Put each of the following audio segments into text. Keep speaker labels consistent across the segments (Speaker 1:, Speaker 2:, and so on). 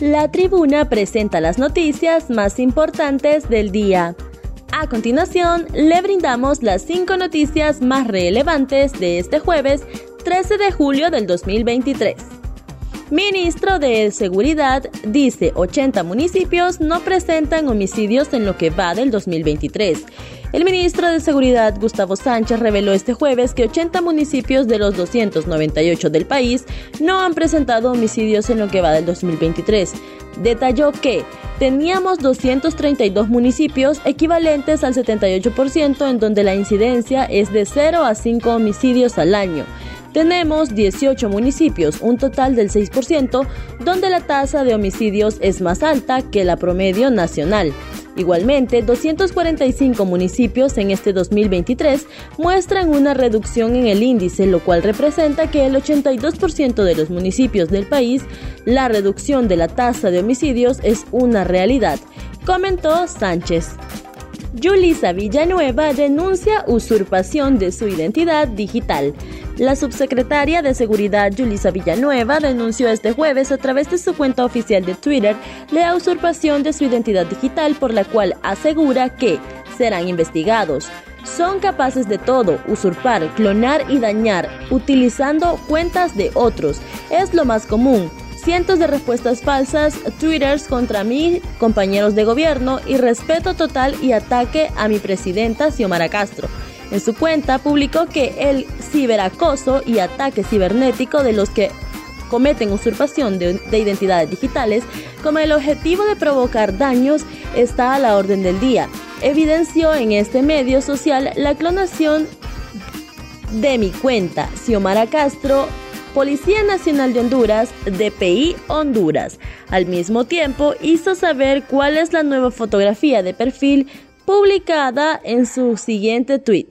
Speaker 1: La tribuna presenta las noticias más importantes del día. A continuación, le brindamos las cinco noticias más relevantes de este jueves 13 de julio del 2023. Ministro de Seguridad dice 80 municipios no presentan homicidios en lo que va del 2023. El ministro de Seguridad, Gustavo Sánchez, reveló este jueves que 80 municipios de los 298 del país no han presentado homicidios en lo que va del 2023. Detalló que teníamos 232 municipios equivalentes al 78% en donde la incidencia es de 0 a 5 homicidios al año. Tenemos 18 municipios, un total del 6%, donde la tasa de homicidios es más alta que la promedio nacional. Igualmente, 245 municipios en este 2023 muestran una reducción en el índice, lo cual representa que el 82% de los municipios del país, la reducción de la tasa de homicidios es una realidad, comentó Sánchez. Yulisa Villanueva denuncia usurpación de su identidad digital. La subsecretaria de Seguridad Yulisa Villanueva denunció este jueves a través de su cuenta oficial de Twitter la usurpación de su identidad digital por la cual asegura que serán investigados. Son capaces de todo, usurpar, clonar y dañar, utilizando cuentas de otros. Es lo más común cientos de respuestas falsas, twitters contra mí, compañeros de gobierno y respeto total y ataque a mi presidenta Xiomara Castro. En su cuenta publicó que el ciberacoso y ataque cibernético de los que cometen usurpación de, de, identidades digitales como el objetivo de provocar daños está a la orden del día. Evidenció en este medio social la clonación de mi cuenta. Xiomara Castro Policía Nacional de Honduras, DPI Honduras. Al mismo tiempo, hizo saber cuál es la nueva fotografía de perfil publicada en su siguiente tweet.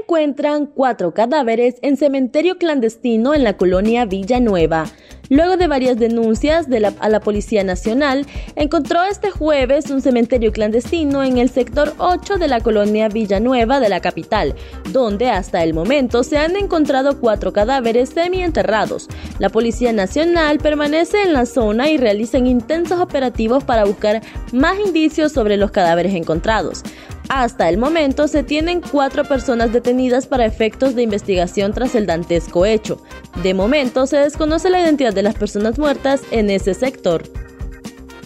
Speaker 1: Encuentran cuatro cadáveres en cementerio clandestino en la colonia Villanueva. Luego de varias denuncias a la Policía Nacional, encontró este jueves un cementerio clandestino en el sector 8 de la colonia Villanueva de la capital, donde hasta el momento se han encontrado cuatro cadáveres semienterrados. La Policía Nacional permanece en la zona y realizan intensos operativos para buscar más indicios sobre los cadáveres encontrados. Hasta el momento se tienen cuatro personas detenidas para efectos de investigación tras el dantesco hecho. De momento se desconoce la identidad de las personas muertas en ese sector.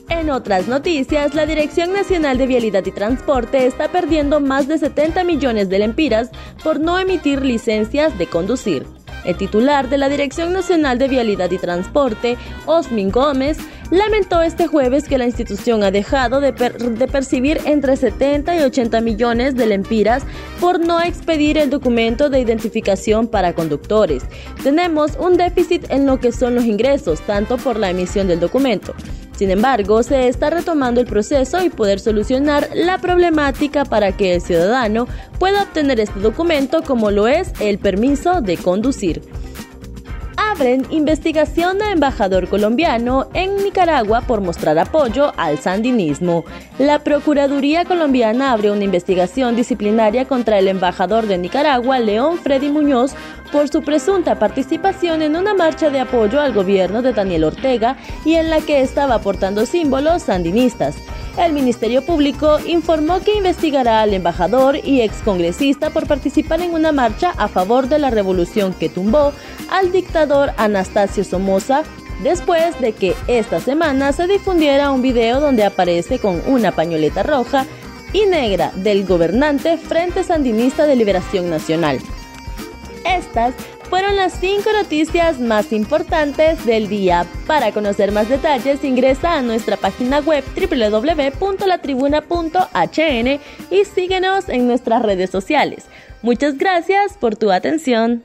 Speaker 1: En otras noticias, la Dirección Nacional de Vialidad y Transporte está perdiendo más de 70 millones de lempiras por no emitir licencias de conducir. El titular de la Dirección Nacional de Vialidad y Transporte, Osmin Gómez, lamentó este jueves que la institución ha dejado de, percibir entre 70 y 80 millones de lempiras por no expedir el documento de identificación para conductores. Tenemos un déficit en lo que son los ingresos, tanto por la emisión del documento. Sin embargo, se está retomando el proceso y poder solucionar la problemática para que el ciudadano pueda obtener este documento como lo es el permiso de conducir abren investigación a embajador colombiano en Nicaragua por mostrar apoyo al sandinismo. La Procuraduría colombiana abre una investigación disciplinaria contra el embajador de Nicaragua, León Freddy Muñoz, por su presunta participación en una marcha de apoyo al gobierno de Daniel Ortega y en la que estaba portando símbolos sandinistas. El Ministerio Público informó que investigará al embajador y excongresista por participar en una marcha a favor de la revolución que tumbó al dictador Anastasio Somoza después de que esta semana se difundiera un video donde aparece con una pañoleta roja y negra del gobernante Frente Sandinista de Liberación Nacional. Estas fueron las cinco noticias más importantes del día. Para conocer más detalles ingresa a nuestra página web www.latribuna.hn y síguenos en nuestras redes sociales. Muchas gracias por tu atención.